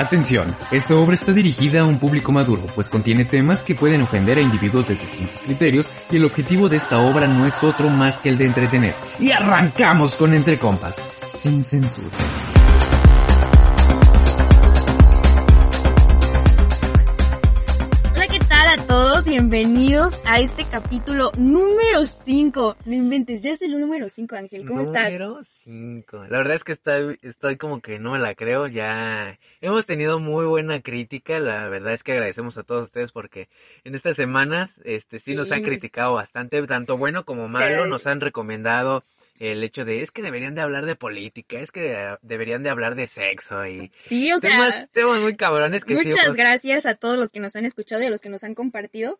Atención, esta obra está dirigida a un público maduro, pues contiene temas que pueden ofender a individuos de distintos criterios y el objetivo de esta obra no es otro más que el de entretener. Y arrancamos con Entre Compas, sin censura. Bienvenidos a este capítulo número 5. No inventes, ya es el número 5, Ángel. ¿Cómo estás? Número 5. La verdad es que estoy, estoy como que no me la creo. Ya hemos tenido muy buena crítica. La verdad es que agradecemos a todos ustedes porque en estas semanas este sí, nos han Sí. criticado bastante, tanto bueno como malo. Nos han recomendado el hecho de es que deberían de hablar de política, es que de- deberían de hablar de sexo y Sí, o sea, temas, temas muy cabrones que sí, muchas pues, gracias a todos los que nos han escuchado y a los que nos han compartido.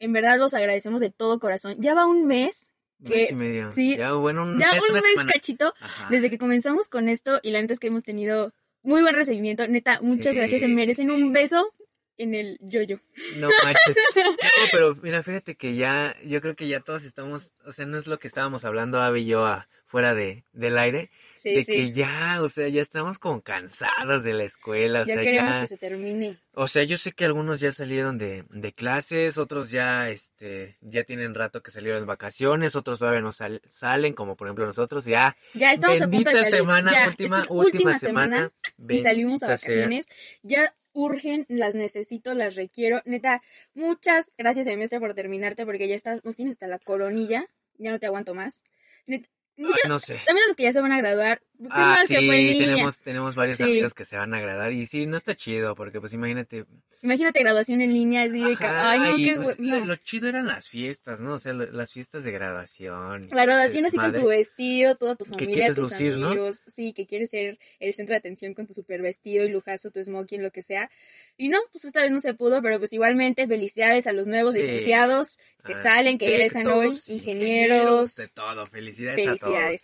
En verdad los agradecemos de todo corazón. Ya va un mes, un mes que- y medio. sí, Ya, bueno, un ya mes, un mes semana. cachito Ajá. desde que comenzamos con esto y la neta es que hemos tenido muy buen recibimiento. Neta, muchas Sí, gracias. Se merecen un beso en el yoyo. No manches. No, pero mira, fíjate que ya, yo creo que ya todos estamos, o sea, no es lo que estábamos hablando Abby y yo a- fuera de, del aire, Sí, de sí. que ya, o sea, ya estamos como cansados de la escuela, o ya sea, queremos ya, que se termine. o sea, yo sé que algunos ya salieron de, de clases, otros ya, este, ya tienen rato que salieron de vacaciones, otros todavía no sal- salen, como por ejemplo nosotros, ya, Ya estamos a punto bendita de salir. semana, ya, última, última, semana, y salimos a bendita sea. vacaciones. Ya urgen, las necesito, las requiero. Neta, muchas gracias, semestre, por terminarte, porque ya estás, nos tienes hasta la coronilla. Ya no te aguanto más. Neta, No sé. también a los que ya se van a graduar. Ah, sí, que tenemos, tenemos varios Sí. amigos que se van a agradar y sí, no está chido porque pues imagínate, Imagínate graduación en línea, así de que, Ajá, ay, no, y, qué pues, lo, no. lo chido eran las fiestas, ¿no? O sea, lo- las fiestas de graduación. La graduación de así con tu vestido, toda tu Que familia, quieres tus lucir, ¿no? amigos, sí, que quieres ser el centro de atención con tu super vestido y lujazo, tu smoking, lo que sea. Y no, pues esta vez no se pudo, pero pues igualmente felicidades a los nuevos Sí. licenciados que Ah, salen, que egresan hoy, ingenieros, De todo, felicidades, a todos.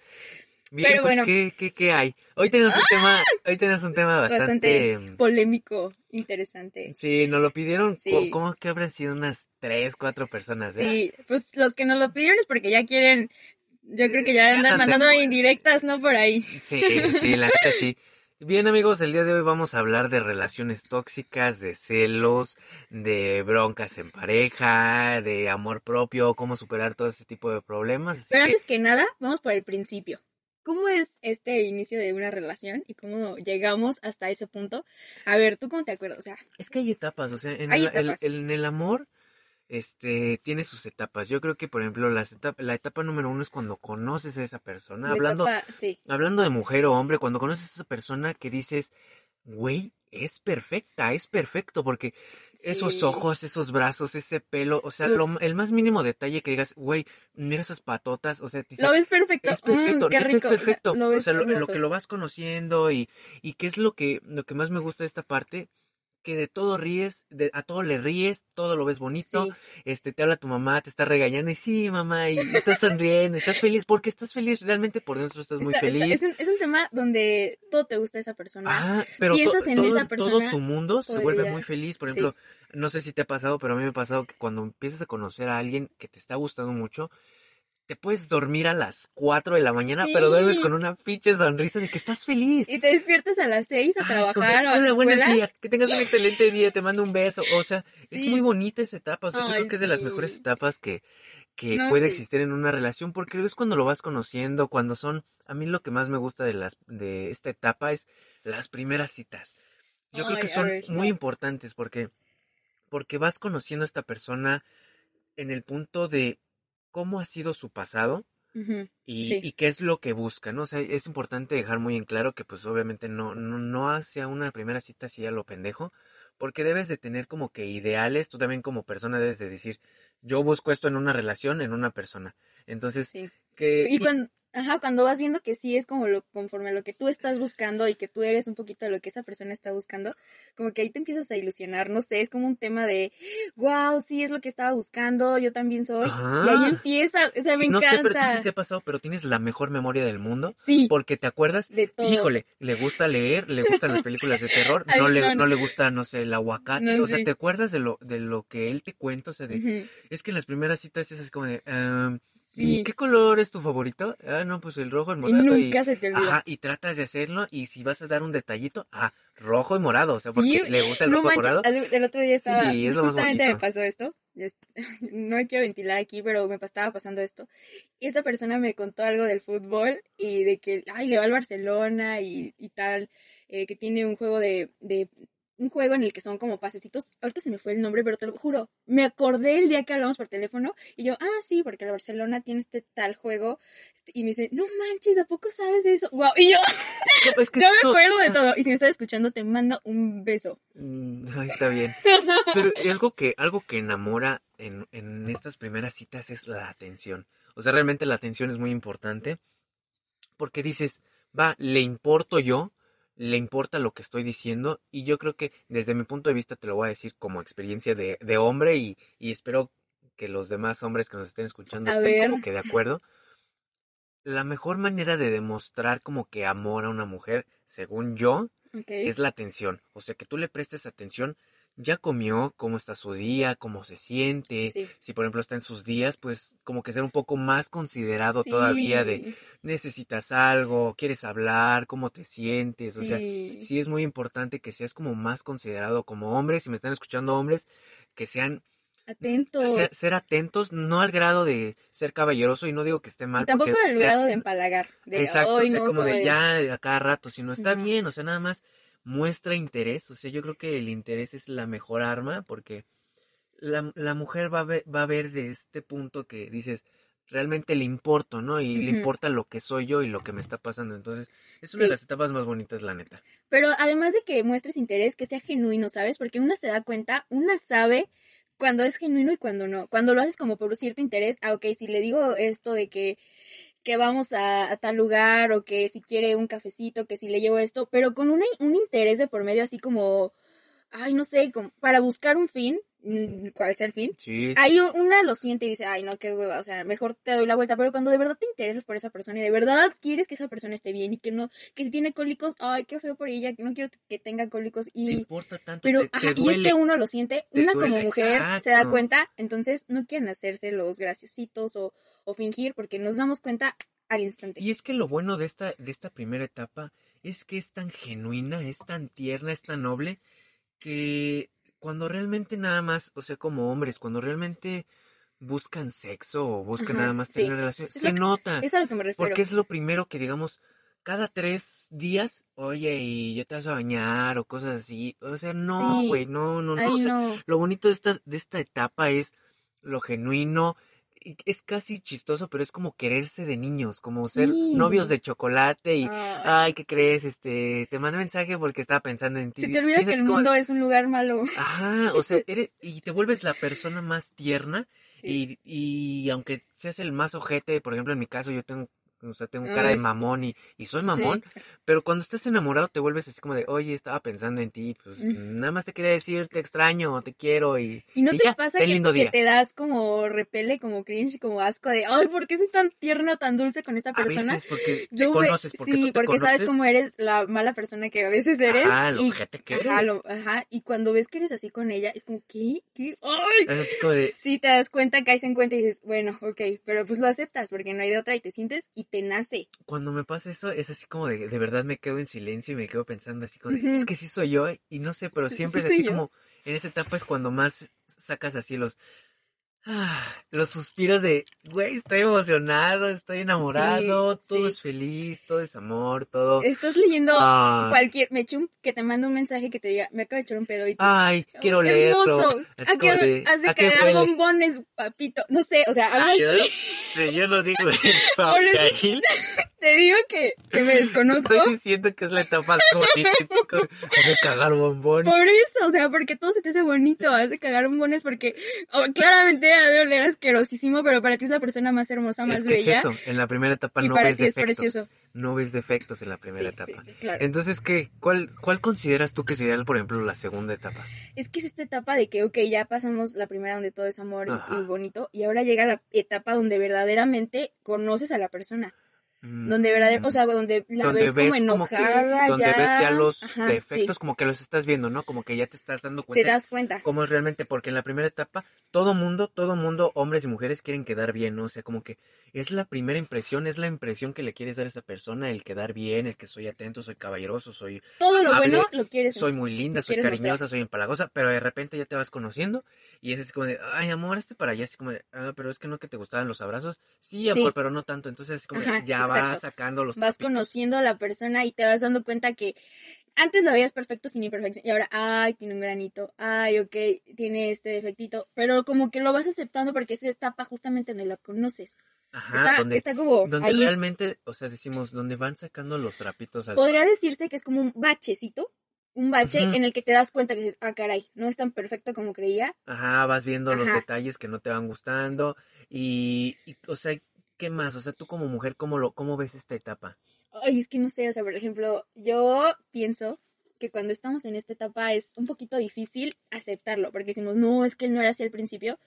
Bien, Pero pues, bueno. ¿qué, qué, qué hay? Hoy tenemos un tema, hoy tenemos un tema bastante... Bastante polémico, interesante. Sí, nos lo pidieron, Sí. ¿cómo que habrán sido unas tres, cuatro personas? eh? Sí, pues los que nos lo pidieron es porque ya quieren, yo creo que ya andan andan- mandando indirectas, ¿no? Por ahí. Sí, sí, la neta sí. Bien amigos, el día de hoy vamos a hablar de relaciones tóxicas, de celos, de broncas en pareja, de amor propio, cómo superar todo ese tipo de problemas. Así Pero que- antes que nada, vamos por el principio. ¿Cómo es este inicio de una relación y cómo llegamos hasta ese punto? A ver, ¿tú cómo te acuerdas? O sea, Es que hay etapas, o sea, en, el, el- etapas. en el amor, este, tiene sus etapas. Yo creo que, por ejemplo, las la etapa número uno es cuando conoces a esa persona. la Hablando, etapa- sí, hablando de mujer o hombre, cuando conoces a esa persona que dices, güey, es perfecta, es perfecto, porque esos ojos, esos brazos, ese pelo, o sea, lo- el más mínimo detalle que digas, güey, mira esas patotas, o sea, dices, Lo ves perfecto. es perfecto, Mm, qué rico. es perfecto. Lo o sea, lo, lo que lo vas conociendo y, y qué es lo que, lo que más me gusta de esta parte, que de todo ríes, de, a todo le ríes, todo lo ves bonito, Sí, este, te habla tu mamá, te está regañando y sí, mamá, y estás sonriendo, estás feliz, porque estás feliz, realmente por dentro estás muy Está- está- feliz. es, un, es un tema donde todo te gusta de esa persona. Ah, pero to- piensas en todo, esa todo persona tu mundo se todo el vuelve muy feliz. Por Sí. ejemplo, no sé si te ha pasado, pero a mí me ha pasado que cuando empiezas a conocer a alguien que te está gustando mucho, te puedes dormir a las 4 de la mañana, pero duermes con una pinche sonrisa de que estás feliz. Y te despiertas a las seis a Ah, es como trabajar o a la "Hola, buenos escuela. días, que tengas un excelente día, te mando un beso. O sea, es muy bonita esa etapa. O sea, yo creo que es de las mejores etapas que, que No, puede sí. existir en una relación, porque es cuando lo vas conociendo, cuando son, a mí lo que más me gusta de las, de esta etapa es las primeras citas. Yo creo que son ver, muy no. importantes porque, porque vas conociendo a esta persona en el punto de cómo ha sido su pasado, y, Sí. y qué es lo que busca, ¿no? O sea, es importante dejar muy en claro que pues obviamente no, no, no hacia una primera cita así a lo pendejo, porque debes de tener como que ideales, tú también como persona debes de decir, yo busco esto en una relación, en una persona. Entonces, Sí. Que... Y cuando, Ajá, cuando vas viendo que sí es como lo conforme a lo que tú estás buscando y que tú eres un poquito de lo que esa persona está buscando, como que ahí te empiezas a ilusionar, no sé, es como un tema de, wow, sí es lo que estaba buscando, yo también soy. Y Ajá. ahí empieza, o sea, me no sé, pero tú encanta. sí te ha pasado, pero tienes la mejor memoria del mundo. Sí, Porque te acuerdas, de todo. híjole, le gusta leer, le gustan las películas de terror, no, no, le, no. no le gusta, no sé, el aguacate. No, o sea, sí. te acuerdas de lo, de lo que él te cuenta, o sea, de, Ujú. es que en las primeras citas es como de, "Em, Sí. ¿Y qué color es tu favorito? Ah, no, pues el rojo, el Y morado. nunca se te olvida. Ajá, y tratas de hacerlo y si vas a dar un detallito, ah, rojo y morado, o sea, porque Sí, le gusta el No rojo y manches, morado. el, el otro día estaba, Sí, es lo más justamente me pasó esto, es- no me quiero ventilar aquí, pero me estaba pasando esto, y esta persona me contó algo del fútbol y de que, ay, le va al Barcelona y, y tal, eh, que tiene un juego de, de, un juego en el que son como pasecitos, ahorita se me fue el nombre, pero te lo juro, me acordé el día que hablamos por teléfono, y yo, ah, sí, porque el Barcelona tiene este tal juego, este, y me dice, no manches, ¿a poco sabes de eso? Wow, y yo, No, es que yo me acuerdo de todo, y si me estás escuchando, te mando un beso. Mm, Ahí está bien. Pero algo que, algo que enamora en, en estas primeras citas es la atención. O sea, realmente la atención es muy importante porque dices, va, le importo yo, le importa lo que estoy diciendo y yo creo que desde mi punto de vista te lo voy a decir como experiencia de, de hombre y, y espero que los demás hombres que nos estén escuchando A estén ver. como que de acuerdo. La mejor manera de demostrar como que amor a una mujer, según yo, es la atención. O sea, que tú le prestes atención. Ya comió, cómo está su día, cómo se siente. Sí. Si por ejemplo está en sus días, pues como que ser un poco más considerado todavía de necesitas algo, quieres hablar, cómo te sientes. O sea, sí. es muy importante que seas como más considerado como hombre. Si me están escuchando hombres, que sean Atentos. ser, ser atentos, no al grado de ser caballeroso y no digo que esté mal. y tampoco al grado de empalagar. De, Exacto, "Ay, o sea, no", como de de- ya a cada rato, si no está bien, o sea, nada más muestra interés, o sea, yo creo que el interés es la mejor arma porque la, la mujer va a, ver, va a ver de este punto que dices, realmente le importo, ¿no? Y le importa lo que soy yo y lo que me está pasando, entonces es una Sí. de las etapas más bonitas, la neta. Pero además de que muestres interés, que sea genuino, ¿sabes? Porque una se da cuenta, una sabe cuando es genuino y cuando no. Cuando lo haces como por cierto interés, ah, ok, si le digo esto de que, que vamos a, tal lugar o que si quiere un cafecito, que si le llevo esto, pero con un interés de por medio así como, ay, no sé, como para buscar un fin, ¿cuál sea el fin? Sí, es- Ahí una lo siente y dice, ay, no, qué hueva, o sea, mejor te doy la vuelta, pero cuando de verdad te interesas por esa persona y de verdad quieres que esa persona esté bien y que no, que si tiene cólicos, ay, qué feo por ella, que no quiero que tenga cólicos te y... importa tanto, Pero, te, te ajá, y es que uno lo siente, te una como mujer se da cuenta, entonces no quieren hacerse los graciositos o, o fingir porque nos damos cuenta al instante. Y es que lo bueno de esta, de esta primera etapa es que es tan genuina, es tan tierna, es tan noble, que cuando realmente nada más, o sea, como hombres, cuando realmente buscan sexo o buscan Ajá, nada más sí. tener relaciones, Es se que- nota. Es a lo que me refiero. Porque es lo primero que, digamos, cada tres días, oye, y ya te vas a bañar o cosas así. O sea, no, Sí. güey, no, no, no. Ay, o sea, no. Lo bonito de esta, de esta etapa es lo genuino. Es casi chistoso, pero es como quererse de niños, como ser novios de chocolate y, Ay. ay, ¿qué crees? Este, te mandé mensaje porque estaba pensando en ti. Se te olvida que el como- mundo es un lugar malo. Ajá, o sea, eres, y te vuelves la persona más tierna Sí. y, y aunque seas el más ojete, por ejemplo, en mi caso yo tengo, o sea, tengo cara de sí. mamón y, y soy Sí. mamón, pero cuando estás enamorado te vuelves así como de, oye, estaba pensando en ti, pues Mm. nada más te quería decir, te extraño, te quiero y, Y no y te ya, pasa que, lindo que te das como repele, como cringe, como asco de, ay, ¿por qué soy tan tierno, tan dulce con esta A persona? veces porque te Yo ve- conoces, porque sí, tú te porque sabes conoces. cómo eres la mala persona que a veces eres. Ajá, lo y, que ajá, eres. lo- ajá, y cuando ves que eres así con ella, es como, ¿qué? ¿Qué? ¡Ay! Es como de, Sí, te das cuenta, caes en cuenta y dices, bueno, ok, pero pues lo aceptas porque no hay de otra y te sientes y te nace. cuando me pasa eso, es así como de, de verdad me quedo en silencio y me quedo pensando así como de, es que sí soy yo, y no sé, pero siempre sí es así como, en esa etapa es cuando más sacas así los, ah, los suspiros de, güey, estoy emocionado, estoy enamorado, todo sí. es feliz, todo es amor, todo. Estás leyendo Ah, cualquier, me eché un- que te mande un mensaje que te diga, me acabo de echar un pedo y tú, ay, quiero "Ay, leerlo. Hermoso, Así ¿A como qué de, hace ¿a qué cagar huele? bombones, papito? No sé, o sea, algo Ay, así. Sí, yo no digo eso, Por eso-. Te digo que, que me desconozco. Estoy diciendo que es la etapa bonita de cagar bombón. Por eso, o sea, porque todo se te hace bonito, has de cagar bombones porque oh, claramente ha de oler asquerosísimo, pero para ti es la persona más hermosa, más Es que es bella. eso, en la primera etapa y no para ves ti es defectos. precioso. no ves defectos en la primera Sí, sí, etapa. sí, claro. Entonces, ¿qué? ¿Cuál, ¿Cuál consideras tú que sería, por ejemplo, la segunda etapa? Es que es esta etapa de que, ok, ya pasamos la primera donde todo es amor Ajá. y, bonito, y ahora llega la etapa donde verdaderamente conoces a la persona. Mm, donde verdadero, o sea, donde la donde ves, como como que- enojada, donde ves ya los Ajá, defectos sí, como que los estás viendo, ¿no? Como que ya te estás dando te cuenta das cuenta. cómo es realmente, porque en la primera etapa todo mundo, todo mundo, hombres y mujeres quieren quedar bien, ¿no? O sea, como que es la primera impresión, es la impresión que le quieres dar a esa persona, el quedar bien, el que soy atento, soy caballeroso, soy, Todo lo amable, bueno lo quieres. soy muy linda, soy mostrar. cariñosa, soy empalagosa, pero de repente ya te vas conociendo y es así como de, ay, amor, este para allá, así como de, ah, pero es que no que te gustaban los abrazos, sí, amor, Sí. pero no tanto, entonces así como Ajá, ya exacto. Vas sacando los Vas conociendo a la persona y te vas dando cuenta que antes lo veías perfecto sin imperfección y ahora, ay, tiene un granito, ay, ok, tiene este defectito, pero como que lo vas aceptando porque es etapa justamente donde lo conoces. Ajá, está, donde, está como donde ahí. realmente, o sea, decimos, donde van sacando los trapitos al Podría decirse que es como un bachecito, un bache en el que te das cuenta que dices, ah, caray, no es tan perfecto como creía. Ajá, vas viendo los detalles que no te van gustando y, y, o sea, ¿qué más? O sea, tú como mujer, ¿cómo lo, cómo ves esta etapa? Ay, es que no sé, o sea, por ejemplo, yo pienso que cuando estamos en esta etapa es un poquito difícil aceptarlo, porque decimos, no, es que él no era así al principio,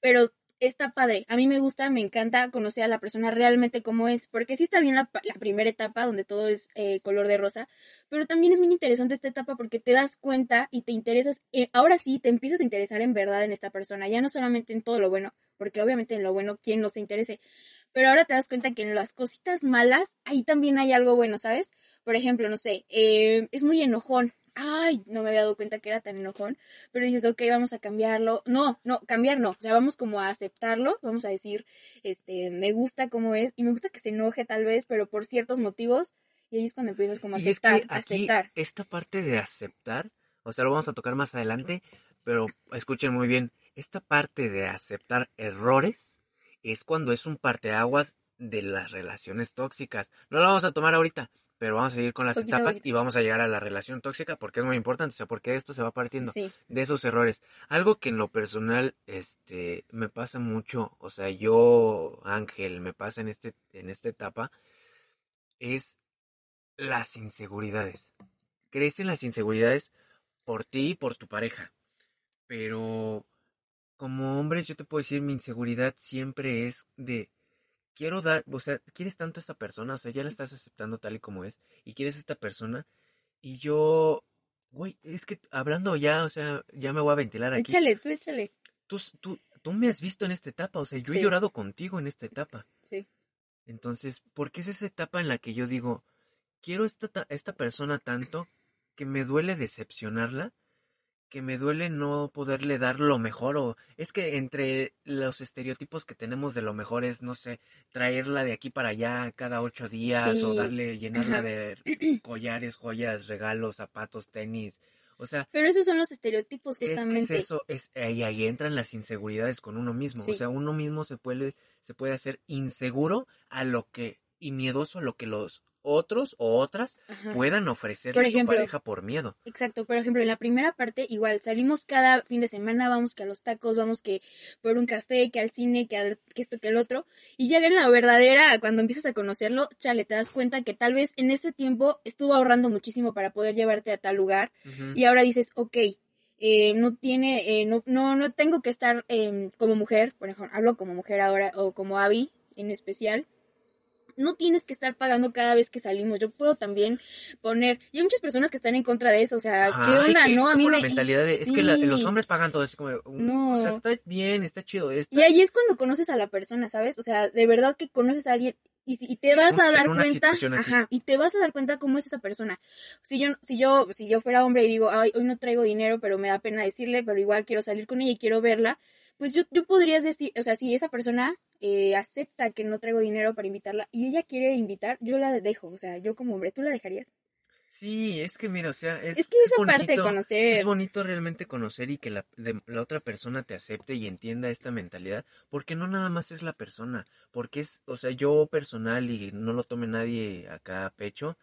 pero está padre. A mí me gusta, me encanta conocer a la persona realmente como es, porque sí está bien la, la primera etapa donde todo es eh, color de rosa, pero también es muy interesante esta etapa porque te das cuenta y te interesas, eh, ahora sí te empiezas a interesar en verdad en esta persona, ya no solamente en todo lo bueno, porque obviamente en lo bueno, ¿quién no se interese? Pero ahora te das cuenta que en las cositas malas, ahí también hay algo bueno, ¿sabes? Por ejemplo, no sé, eh, es muy enojón. Ay, no me había dado cuenta que era tan enojón. Pero dices, ok, vamos a cambiarlo. No, no, cambiar no. O sea, vamos como a aceptarlo. Vamos a decir, este, me gusta como es. Y me gusta que se enoje tal vez, pero por ciertos motivos. Y ahí es cuando empiezas como a Y es que aceptar, aquí, aceptar. esta parte de aceptar, o sea, lo vamos a tocar más adelante, pero escuchen muy bien, esta parte de aceptar errores es cuando es un parteaguas de las relaciones tóxicas. No lo vamos a tomar ahorita, pero vamos a seguir con las Poquito etapas poquito. y vamos a llegar a la relación tóxica porque es muy importante, o sea, porque esto se va partiendo Sí. de esos errores. Algo que en lo personal, este, me pasa mucho, o sea, yo, Ángel, me pasa en este, en esta etapa, es las inseguridades. Crecen las inseguridades por ti y por tu pareja. Pero como hombres yo te puedo decir, mi inseguridad siempre es de quiero dar, o sea, quieres tanto a esta persona, o sea, ya la estás aceptando tal y como es, y quieres a esta persona, y yo, güey, es que hablando ya, o sea, ya me voy a ventilar aquí. Échale, tú échale. Tú, tú, tú me has visto en esta etapa, o sea, yo he llorado contigo en esta etapa. Sí. Entonces, ¿por qué es esa etapa en la que yo digo, quiero esta, ta- esta persona tanto que me duele decepcionarla, que me duele no poderle dar lo mejor? O es que entre los estereotipos que tenemos de lo mejor es, no sé, traerla de aquí para allá cada ocho días o darle, llenarla Ajá. de collares, joyas, regalos, zapatos, tenis. O sea, Pero esos son los estereotipos, es que justamente. es eso, es ahí, ahí entran las inseguridades con uno mismo. O sea, uno mismo se puede, se puede hacer inseguro a lo que, y miedoso a lo que los otros o otras Ajá. puedan ofrecerle Por a su pareja por miedo. Exacto, por ejemplo, en la primera parte igual salimos cada fin de semana, vamos que a los tacos, vamos que por un café, que al cine, que, al, que esto, que el otro, y ya en la verdadera, cuando empiezas a conocerlo, chale, te das cuenta que tal vez en ese tiempo estuvo ahorrando muchísimo para poder llevarte a tal lugar, y ahora dices, ok, eh, no tiene, eh, no, no, no tengo que estar em, como mujer, por ejemplo, hablo como mujer ahora, o como Abby en especial, no tienes que estar pagando cada vez que salimos. Yo puedo también poner. Y hay muchas personas que están en contra de eso. O sea, ¿qué onda? No, a mí me. mentalidad de, es que la- los hombres pagan todo, así como, un- No. o sea, está bien, está chido. Está, Y ahí es cuando conoces a la persona, ¿sabes? O sea, de verdad que conoces a alguien y, si- y te vas a dar cuenta, ajá, y te vas a dar cuenta cómo es esa persona. Si yo, si yo, si yo fuera hombre y digo, ay, hoy no traigo dinero, pero me da pena decirle, pero igual quiero salir con ella y quiero verla, pues yo, yo podrías decir, o sea, si esa persona eh, acepta que no traigo dinero para invitarla y ella quiere invitar, yo la dejo, o sea, yo como hombre, ¿tú la dejarías? Sí, es que mira, o sea, es, Es, que esa parte de bonito. conocer, Es bonito realmente conocer y que la, de- la otra persona te acepte y entienda esta mentalidad, porque no nada más es la persona, porque es, o sea, yo personal y no lo tome nadie acá a pecho,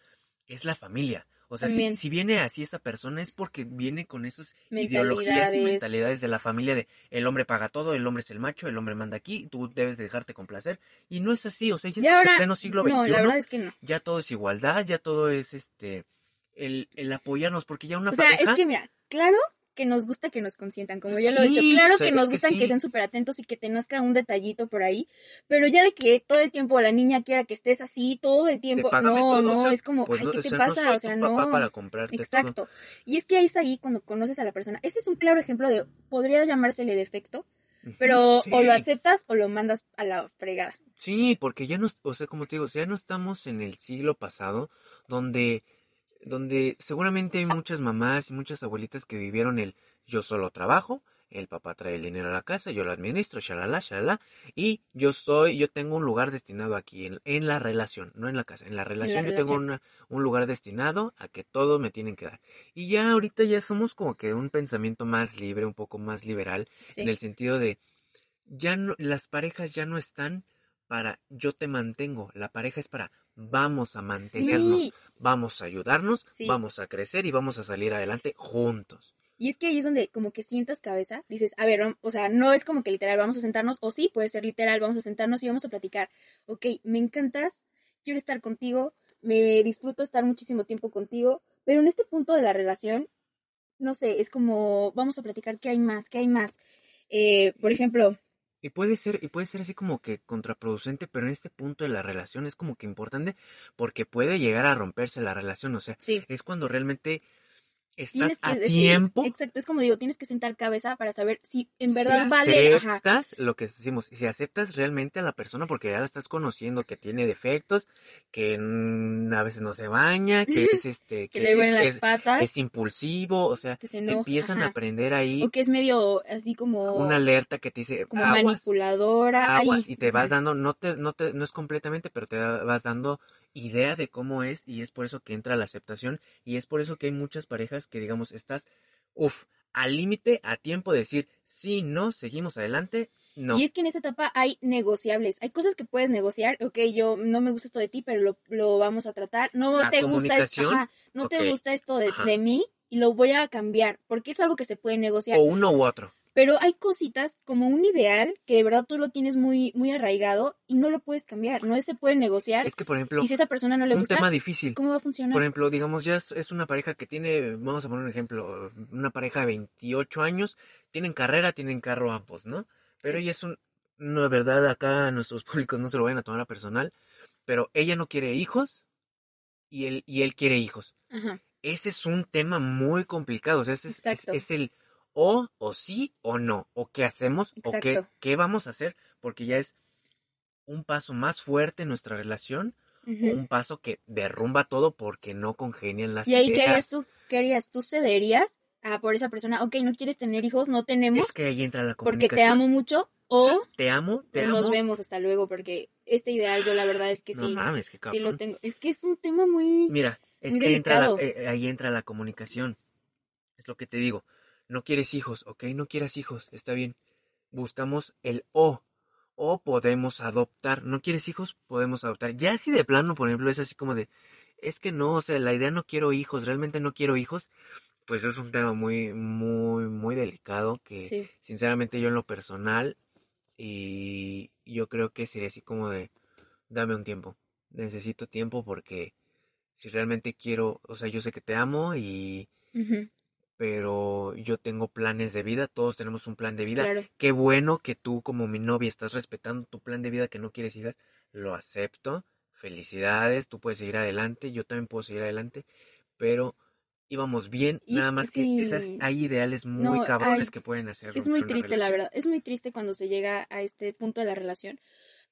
es la familia. O sea, si, si viene así esa persona es porque viene con esas ideologías y mentalidades. de la familia de el hombre paga todo, el hombre es el macho, el hombre manda aquí, tú debes de dejarte complacer. Y no es así, o sea, ya Y estamos ahora, en pleno siglo no, la XXI, verdad es que no. ya todo es igualdad, ya todo es este el, el apoyarnos, porque ya una O sea, pareja es que mira, claro que nos gusta que nos consientan, como ya lo he dicho. Claro o sea, que nos gustan que, sí. sean súper atentos y que te nazca un detallito por ahí, pero ya de que todo el tiempo la niña quiera que estés así, todo el tiempo, no, todo, o no, sea, es como, pues ay, no, ¿qué o te sea, no pasa? soy o sea, tu papá no. para comprarte todo. Exacto. Y es que ahí es ahí cuando conoces a la persona. Ese es un claro ejemplo de, podría llamársele defecto, pero o lo aceptas o lo mandas a la fregada. Sí, porque ya no, o sea, como te digo, ya no estamos en el siglo pasado, donde, donde seguramente hay muchas mamás y muchas abuelitas que vivieron el yo solo trabajo, el papá trae el dinero a la casa, yo lo administro, shalala, shalala, y yo estoy, yo tengo un lugar destinado aquí, en, en la relación, no en la casa, en la relación yo tengo una- un lugar destinado a que todos me tienen que dar. Y ya ahorita ya somos como que un pensamiento más libre, un poco más liberal, Sí. en el sentido de ya no, las parejas ya no están para yo te mantengo, la pareja es para vamos a mantenernos, Sí. vamos a ayudarnos, Sí. vamos a crecer y vamos a salir adelante juntos. Y es que ahí es donde como que sientas cabeza, dices, a ver, o sea, no es como que literal vamos a sentarnos, o sí, puede ser literal, vamos a sentarnos y vamos a platicar. Ok, me encantas, quiero estar contigo, me disfruto estar muchísimo tiempo contigo, pero en este punto de la relación, no sé, es como, vamos a platicar qué hay más, qué hay más. Eh, por ejemplo, Y puede ser, y puede ser así como que contraproducente, pero en este punto de la relación es como que importante porque puede llegar a romperse la relación. O sea, sí, es cuando realmente estás a decir, tiempo. exacto, es como digo, tienes que sentar cabeza para saber si en si verdad vale, ajá, aceptas lo que decimos, si aceptas realmente a la persona porque ya la estás conociendo, que tiene defectos, que a veces no se baña, que es este, que que le es, las es- patas, es impulsivo, o sea, que se enoja, empiezan a ajá, aprender ahí o que es medio así como... una alerta que te dice como aguas, manipuladora. ay, aguas, y te vas dando, no te, no te, no es completamente, pero te vas dando idea de cómo es, y es por eso que entra la aceptación, y es por eso que hay muchas parejas que digamos, estás, uff, al límite, a tiempo de decir, sí, no, seguimos adelante, no. Y es que en esta etapa hay negociables. Hay cosas que puedes negociar. Ok, yo no me gusta esto de ti, pero lo, lo vamos a tratar. No La te gusta esto, ajá, no te gusta esto de, de mí y lo voy a cambiar porque es algo que se puede negociar. O uno u otro. Pero hay cositas como un ideal que de verdad tú lo tienes muy, muy arraigado y no lo puedes cambiar. No se puede negociar. Es que, por ejemplo, Y si a esa persona no le un gusta, tema difícil. ¿cómo va a funcionar? Por ejemplo, digamos, ya es, es una pareja que tiene, vamos a poner un ejemplo, una pareja de 28 años, tienen carrera, tienen carro ambos, ¿no? Pero Sí. ella es un, no, de verdad, acá nuestros públicos no se lo vayan a tomar a personal, pero ella no quiere hijos y él, y él quiere hijos. Ajá, Ese es un tema muy complicado, o sea, ese es, es- Exacto. es el o, o sí, o no, o qué hacemos, o qué, qué vamos a hacer, porque ya es un paso más fuerte en nuestra relación ujú. un paso que derrumba todo porque no congenian las Y ahí, ¿qué ideas. harías tú? ¿Qué harías? ¿Tú cederías a por esa persona? Ok, no quieres tener hijos, no tenemos Es que ahí entra la porque te comunicación. amo mucho o Sí, te amo, te amo. nos vemos hasta luego porque este ideal yo la verdad es que No sí, mames, qué sí lo tengo. Es que es un tema muy... Mira, es muy que entra la- eh, ahí entra la comunicación. Es lo que te digo. No quieres hijos, ok, no quieras hijos, está bien. Buscamos el o. O podemos adoptar. ¿No quieres hijos? Podemos adoptar. Ya si de plano, por ejemplo, es así como de, es que no, o sea, la idea no quiero hijos, realmente no quiero hijos, pues es un tema muy, muy, muy delicado que Sí, sinceramente yo en lo personal y yo creo que sería así como de dame un tiempo necesito tiempo porque si realmente quiero o sea yo sé que te amo y pero yo tengo planes de vida todos tenemos un plan de vida claro. qué bueno que tú como mi novia estás respetando tu plan de vida que no quieres hijas lo acepto felicidades tú puedes seguir adelante yo también puedo seguir adelante pero íbamos bien Y nada más que esas hay ideales muy No, cabrones hay- que pueden hacer Es muy triste, la verdad. Es muy triste cuando se llega a este punto de la relación.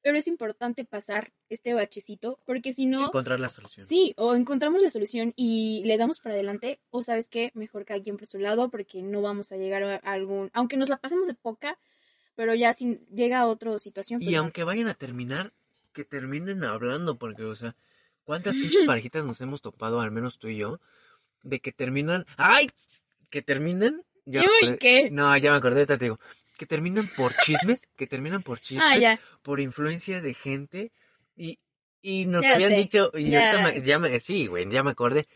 Pero es importante pasar este bachecito porque si no... encontrar la solución Sí, o encontramos la solución y le damos para adelante, o sabes qué, mejor cada quien por su lado, porque no vamos a llegar a algún, aunque nos la pasemos de poca, pero ya si llega a otra situación, pues y no. aunque vayan a terminar que terminen hablando porque o sea cuántas pinches parejitas nos hemos topado al menos tú y yo de que terminan ay que terminan ya ¿qué? no ya me acordé te digo que terminan por chismes que terminan por chismes Ah, ya. por influencia de gente y y nos Ya habían sé, dicho y ya. me- ya me, sí güey ya me acordé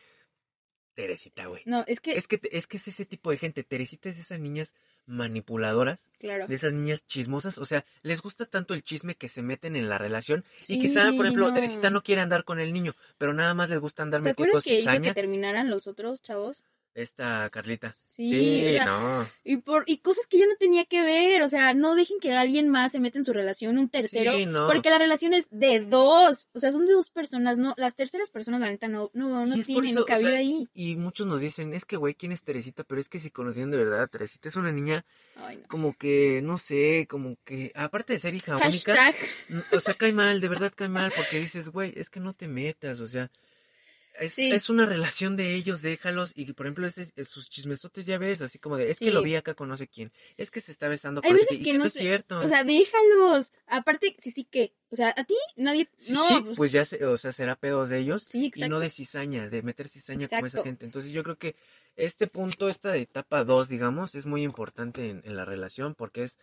Teresita güey No, es que, es que es que es ese tipo de gente Teresita es de esas niñas manipuladoras claro. de esas niñas chismosas, o sea, les gusta tanto el chisme que se meten en la relación Sí, y quizá, por ejemplo, no. Teresita no quiere andar con el niño, pero nada más les gusta andar ¿Te metiendo acuerdas que hizo que cizaña. terminaran los otros chavos? Esta Carlita. Sí, o sea, no. Y por y cosas que yo no tenía que ver, o sea, no dejen que alguien más se meta en su relación, un tercero, Sí, no. porque la relación es de dos, o sea, son de dos personas, no, las terceras personas la neta no no no tienen eso, o cabida sea, ahí. Y muchos nos dicen, es que güey, ¿quién es Teresita? Pero es que si conocieron de verdad a Teresita, es una niña Ay, no. como que, no sé, como que, aparte de ser hija única, Hashtag. n- o sea, cae mal, de verdad cae mal, porque dices, güey, es que no te metas, o sea, es, Sí. es una relación de ellos, déjalos, y por ejemplo, ese- sus chismesotes ya ves, así como de, es que lo vi acá con no sé quién, es que se está besando con ese veces y que que no es cierto. O sea, déjalos. Aparte, sí, sí que, o sea, a ti nadie Sí, no, sí, pues ya, se- o sea, será pedo de ellos Sí, y no de cizaña, de meter cizaña como esa gente. Entonces yo creo que este punto, esta etapa 2, digamos, es muy importante en, en la relación porque es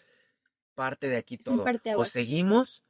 parte de aquí Es todo. O seguimos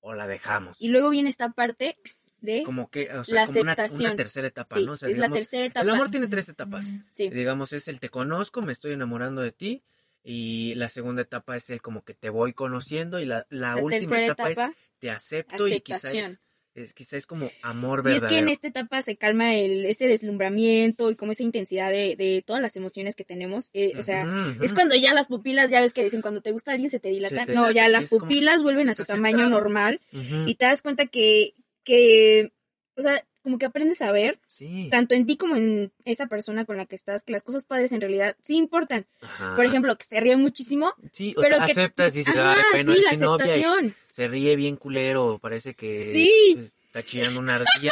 o la dejamos. Y luego viene esta parte de Como que, o sea, la como una, una aceptación. tercera etapa, sí, ¿no? O sea, es la tercera etapa. el amor tiene tres etapas. Sí. Digamos, es el te conozco, me estoy enamorando de ti. Y la segunda etapa es el como que te voy conociendo. Y la, la, La última etapa, etapa, es te acepto y quizás aceptación. es, quizá es como amor Y es verdadero. que en esta etapa se calma el, ese deslumbramiento y como esa intensidad de, de todas las emociones que tenemos. Eh, o sea, es cuando ya las pupilas, ya ves que dicen, cuando te gusta alguien se te dilatan. te no, ya las pupilas vuelven a su tamaño normal y te das cuenta que, que, o sea, como que aprendes a ver, Sí. tanto en ti como en esa persona con la que estás, que las cosas padres en realidad sí importan. Ajá. Por ejemplo, que se ríe muchísimo, Sí, o pero sea, que... aceptas y dices, Ajá, ay, bueno, sí, es la mi novia aceptación. se ríe bien culero, parece que Sí. está chillando una ardilla,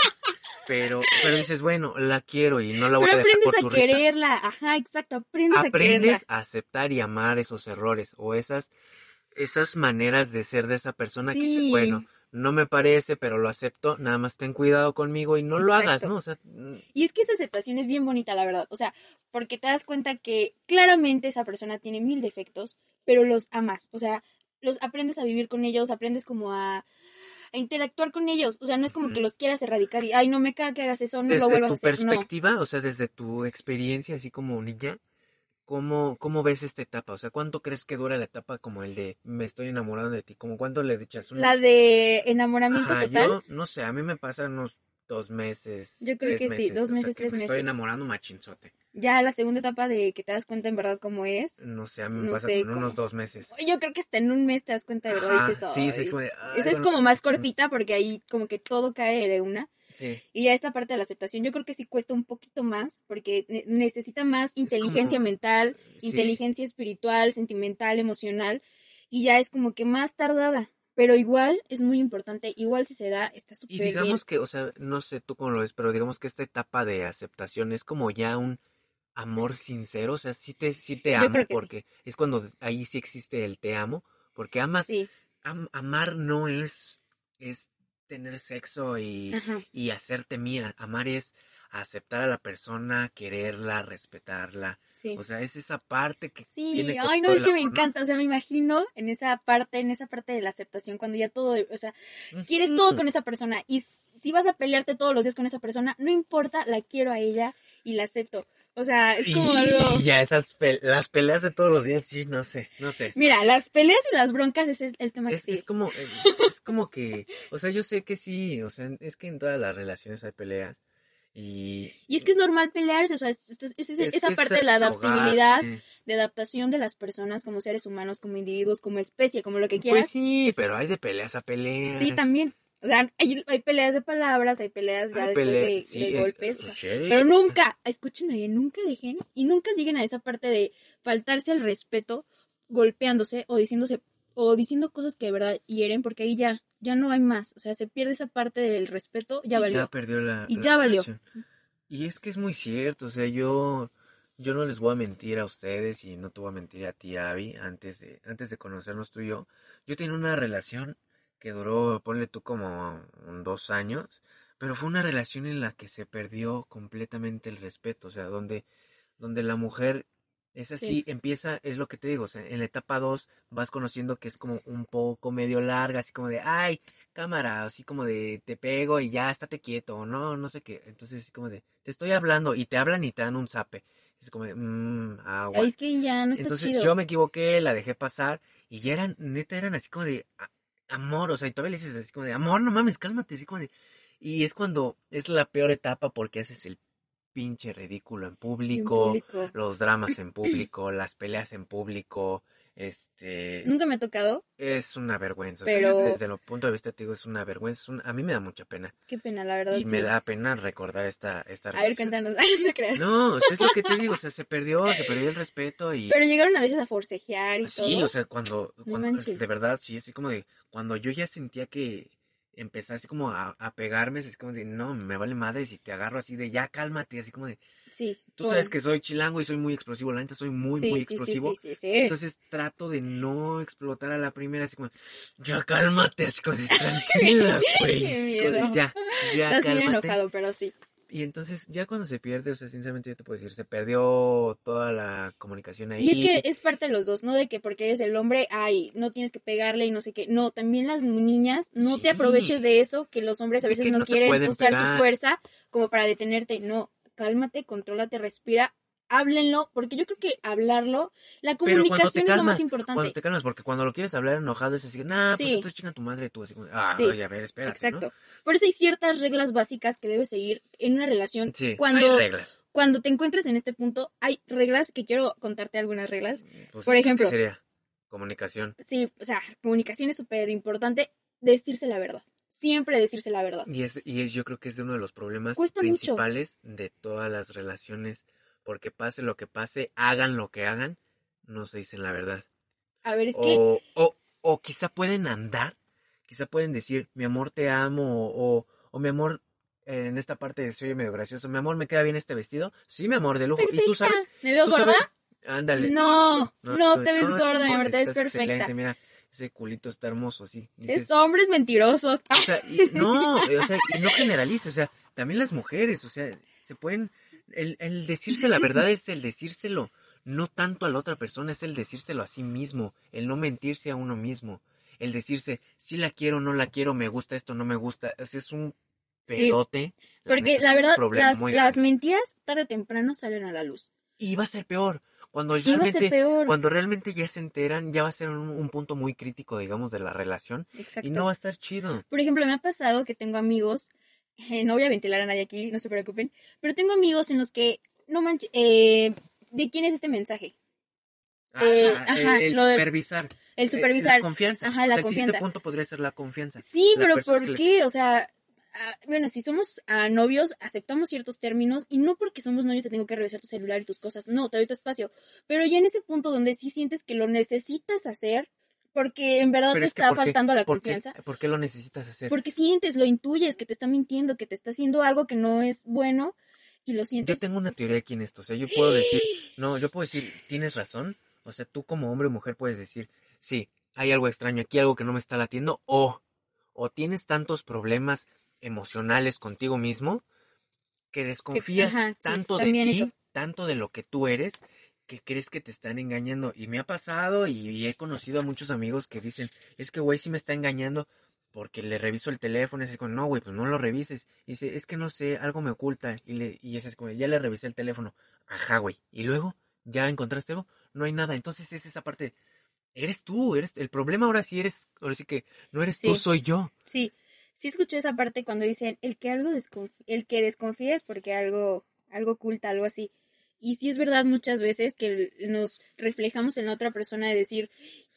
pero, pero dices, bueno, la quiero y no la voy Pero a dejar aprendes por a risa. quererla, ajá, exacto, aprendes, a quererla. Aprendes a aceptar y amar esos errores o esas, esas maneras de ser de esa persona que dices, Sí. bueno, no me parece, pero lo acepto, nada más ten cuidado conmigo y no lo hagas. ¿no? O sea, Y es que esa aceptación es bien bonita, la verdad. O sea, porque te das cuenta que claramente esa persona tiene mil defectos, pero los amas. O sea, los aprendes a vivir con ellos, aprendes como a, a interactuar con ellos. O sea, no es como que los quieras erradicar y, ay, no me caga que hagas eso, no lo desde vuelvas a tu hacer. No. perspectiva, o sea, desde tu experiencia, así como niña, ¿cómo, ¿cómo ves esta etapa? O sea, ¿cuánto crees que dura la etapa como el de me estoy enamorando de ti? ¿Como cuánto le echas un... La de enamoramiento Ajá, total. yo no sé, a mí me pasan unos dos meses. Yo creo tres que sí, dos o sea, meses, tres me Estoy meses. enamorando machinzote. Ya la segunda etapa de que te das cuenta en verdad cómo es. No sé, a mí me No pasa sé cómo. unos dos meses. Yo creo que hasta en un mes te das cuenta de verdad Ajá, dices, sí, sí, "Ay". es como de, ay, Esa es como más cortita porque ahí como que todo cae de una. Sí, Y ya esta parte de la aceptación, yo creo que sí cuesta un poquito más, porque ne- necesita más inteligencia como- mental, sí. inteligencia espiritual, sentimental, emocional, y ya es como que más tardada. Pero igual es muy importante, igual si se da, está Y súper bien. digamos que, o sea, no sé tú cómo lo ves, pero digamos que esta etapa de aceptación es como ya un amor sincero, o sea, sí te, sí te amo, sí. porque es cuando ahí sí existe el te amo, porque amas, Sí, am- amar no es, es tener sexo y, ajá. y hacerte mía, amar es aceptar a la persona, quererla, respetarla, Sí. o sea, es esa parte que Sí, ay no, es que me encanta, o sea, me imagino en esa parte, en esa parte de la aceptación, cuando ya todo, o sea, quieres todo con esa persona y si vas a pelearte todos los días con esa persona, no importa, la quiero a ella y la acepto. O sea, es como Y algo... ya esas pe- las peleas de todos los días, sí, no sé, no sé. Mira, las peleas y las broncas ese es el tema que Es, sí. es como, es, es como que, o sea, yo sé que sí, o sea, es que en todas las relaciones hay peleas y... Y es que es normal pelearse, o sea, es, es- es- es- es esa que parte de la adaptabilidad, de adaptación de las personas como seres humanos, como individuos, como especie, como lo que Pues quieras. sí, pero hay de peleas a peleas. Sí, también. O sea, hay, hay peleas de palabras, hay peleas ya Hay después de, sí, de es- golpes. o sea, sí, Pero nunca, escúchenme bien, nunca dejen y nunca lleguen a esa parte de faltarse el respeto golpeándose o diciéndose o diciendo cosas que de verdad hieren porque ahí ya ya no hay más, o sea, se pierde esa parte del respeto, ya y valió. perdió la, Y la ya valió. relación. Y es que es muy cierto, o sea, yo, yo no les voy a mentir a ustedes y no te voy a mentir a ti, Abby, antes de, antes de conocernos tú y yo. Yo tenía una relación que duró, ponle tú como dos años, pero fue una relación en la que se perdió completamente el respeto, o sea, donde, donde la mujer es así, Sí. empieza, es lo que te digo, o sea, en la etapa 2 vas conociendo que es como un poco medio larga, así como de, ay, cámara, así como de, te pego y ya, estate quieto, no, no sé qué, entonces así como de, te estoy hablando y te hablan y te dan un zape, es como de, mmm, agua. Es que ya no está Entonces chido. yo me equivoqué, la dejé pasar y ya eran, neta, eran así como de a- amor, o sea, y todavía le dices así como de amor, no mames, cálmate, así como de... Y es cuando es la peor etapa porque haces el pinche ridículo en En público, público. los dramas en público, las peleas en público, este, Nunca me ha tocado. es una vergüenza. Pero- desde el punto de vista, te digo, es una vergüenza. es un- a mí me da mucha pena. Qué pena, la verdad. Y me sí. da pena recordar esta, esta A ver, relación. cuéntanos. Ay, no. No, o sea, es lo que te digo, o sea, se perdió, se perdió el respeto y... Pero llegaron a veces a forcejear y Sí, todo. o sea, cuando, No cuando- manches. de verdad, sí, así como de, cuando yo ya sentía que empezaba así como a, a pegarme, así como de, no, me vale madre si te agarro así de, ya cálmate, así como de, sí. tú sabes que soy chilango y soy muy explosivo, la neta soy muy, sí, muy sí, explosivo. Sí. Entonces trato de no explotar a la primera, así como, ya cálmate, así como de, tranquila, güey. Ya, ya Estás bien cálmate. enojado, pero sí. Y entonces, ya cuando se pierde, o sea, sinceramente yo te puedo decir, se perdió toda la comunicación ahí. Y es que es parte de los dos, no de que porque eres el hombre, ay, no tienes que pegarle y no sé qué. No, también las niñas, no Sí. te aproveches de eso, que los hombres a Es veces que no, quieren usar pegar. su fuerza como para detenerte. No, cálmate, contrólate, respira, háblenlo, porque yo creo que hablarlo, la comunicación es lo más importante. Cuando te calmas, porque cuando lo quieres hablar enojado es así, nah, pues entonces chinga tu madre tú, así como, ah, Sí. oye, a ver, espérate, ¿no? Exacto. Por eso hay ciertas reglas básicas que debes seguir en una relación. Sí, Cuando- hay reglas. Cuando te encuentres en este punto, hay reglas que quiero contarte algunas reglas. Pues, Por ¿qué ejemplo. sería? Comunicación. Sí, o sea, comunicación es súper importante, decirse la verdad. Siempre decirse la verdad. Y es, y es, yo creo que es uno de los problemas Cuesta mucho. principales de todas las relaciones, porque pase lo que pase, hagan lo que hagan, no se dicen la verdad. A ver, es que O, o, o quizá pueden andar, quizá pueden decir, mi amor, te amo, o, o mi amor, en esta parte soy medio gracioso, mi amor, ¿me queda bien este vestido? Sí, mi amor, de lujo. ¿Y tú sabes? ¿Me veo ¿Tú gorda? sabes? Ándale. No, no, te ves no gorda, mi amor, te ves perfecta. mira, ese culito está hermoso, así. Es hombres mentirosos. o sea, y- no, o sea, y no generalices, o sea, también las mujeres, o sea, se pueden, el, el decirse la verdad es el decírselo, no tanto a la otra persona, es el decírselo a sí mismo, el no mentirse a uno mismo, el decirse, si la quiero, no la quiero, me gusta esto, no me gusta, es un Sí, pedote. Porque la verdad, las, mentiras tarde o temprano salen a la luz. Y va a ser peor, cuando realmente, peor. cuando realmente ya se enteran, ya va a ser un, un punto muy crítico, digamos, de la relación, Exacto. y no va a estar chido. Por ejemplo, me ha pasado que tengo amigos, eh, no voy a ventilar a nadie aquí, no se preocupen, pero tengo amigos en los que, no manches, eh, ¿de quién es este mensaje? Eh, Ah, ajá, el, el lo de- supervisar. El Eh, supervisar. La confianza. Ajá, la O sea, confianza. punto podría ser la confianza. Sí, La pero ¿por le- qué? O sea, ah, bueno, si somos ah, novios, aceptamos ciertos términos y no porque somos novios te tengo que revisar tu celular y tus cosas. No, te doy tu espacio. Pero ya en ese punto donde sí sientes que lo necesitas hacer, porque en verdad Pero te es que está ¿por qué? faltando la ¿Por qué, confianza. ¿Por qué lo necesitas hacer? Porque sientes, lo intuyes, que te está mintiendo, que te está haciendo algo que no es bueno y lo Yo sientes. tengo una teoría aquí en esto. O sea, yo puedo decir, no, yo puedo decir, tienes razón. O sea, tú como hombre o mujer puedes decir, sí, hay algo extraño aquí, algo que no me está latiendo. O, o tienes tantos problemas emocionales contigo mismo que desconfías ajá, sí, tanto de ti, eso. tanto de lo que tú eres, que crees que te están engañando. Y me ha pasado y, y he conocido a muchos amigos que dicen, es que güey sí me está engañando porque le reviso el teléfono y es como, no güey, pues no lo revises. Y dice, es que no sé, algo me oculta. Y, le, y es como, ya le revisé el teléfono. Ajá, güey. Y luego, ¿ya encontraste algo? No hay nada. Entonces es esa parte, eres tú, eres, el problema ahora sí eres, ahora sí que no eres tú, Sí. soy yo. Sí, sí escuché esa parte cuando dicen el que algo desconf- el que desconfía es porque algo, algo oculta, algo así. Y sí es verdad muchas veces que nos reflejamos en la otra persona de decir,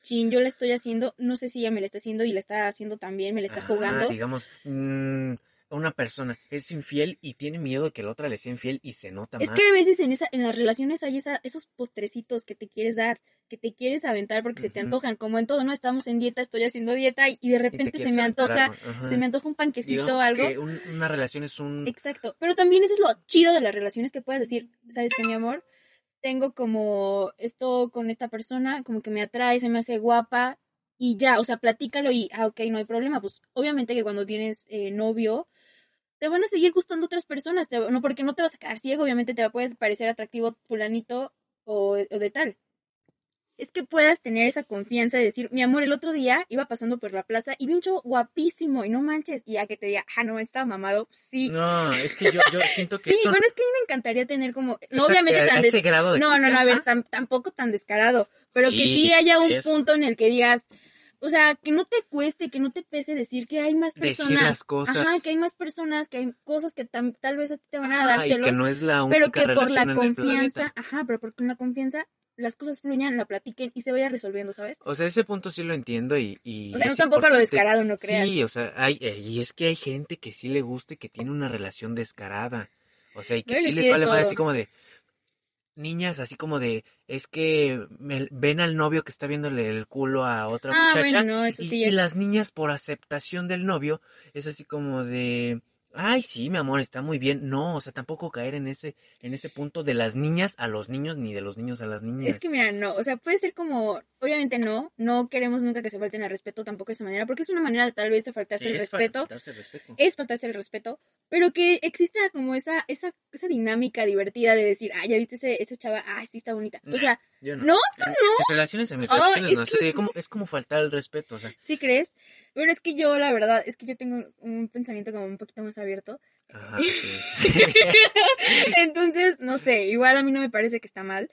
chin, yo la estoy haciendo, no sé si ella me la está haciendo y la está haciendo también, me la está Ajá, jugando. digamos, mm, una persona es infiel y tiene miedo de que la otra le sea infiel y se nota Es más. que a veces en esa, en las relaciones hay esa, esos postrecitos que te quieres dar, que te quieres aventar porque se te antojan, como en todo, ¿no? Estamos en dieta, estoy haciendo dieta y, de Y repente se me antoja, ajá. se me antoja un panquecito o algo. que un- una relación es un... Exacto, pero también eso es lo chido de las relaciones que puedes decir, ¿sabes qué, mi amor? Tengo como esto con esta persona, como que me atrae, se me hace guapa y ya, o sea, platícalo y, ah, ok, no hay problema. Pues obviamente que cuando tienes eh, novio, te van a seguir gustando otras personas, te- no porque no te vas a quedar ciego, obviamente te puedes parecer atractivo fulanito o, o de tal. Es que puedas tener esa confianza de decir, mi amor, el otro día iba pasando por la plaza y vi un chavo guapísimo y no manches, y ya que te diga, ah, no, estaba mamado, sí, No, es que yo, yo siento que Sí, eso- bueno, es que a mí me encantaría tener como, no o sea, obviamente a- tan a des- ese grado de No, no, no, a ver, tam- tampoco tan descarado, pero que Sí, haya un es- punto en el que digas, o sea, que no te cueste, que no te pese decir que hay más Decir personas. las cosas. Ajá, que hay más personas, que hay cosas que tam- tal vez a ti te van a dar Ay, que celos, no es la única pero que por la confianza, ajá, pero porque la confianza las cosas fluyan, la platiquen y se vaya resolviendo, ¿sabes? O sea, ese punto sí lo entiendo y... y O sea, no es tampoco lo descarado, no creas. Sí, o sea, hay, y es que hay gente que sí le gusta y que tiene una relación descarada. O sea, y que Bueno, sí es les vale más así como de... Niñas, así como de, es que me- ven al novio que está viéndole el culo a otra Ah, muchacha. bueno, no, eso y, sí y es. las niñas, por aceptación del novio, es así como de, ay, sí, mi amor, está muy bien. No, o sea, tampoco caer en ese, en ese punto de las niñas a los niños, ni de los niños a las niñas. Es que mira, no, o sea, puede ser como, obviamente no, no queremos nunca que se falten al respeto tampoco de esa manera, porque es una manera tal vez de faltarse el Es respeto, darse el respeto. es faltarse el respeto, pero que exista como esa, esa, esa dinámica divertida de decir, ah, ya viste ese, esa chava, ah, sí está bonita. O sea, Yo no, tú En mis relaciones, en mis relaciones, es no, que- como, es como faltar el respeto, o sea. ¿sí crees? Bueno, es que yo, la verdad, es que yo tengo un pensamiento como un poquito más abierto. Ajá, sí. Entonces, no sé, igual a mí no me parece que está mal.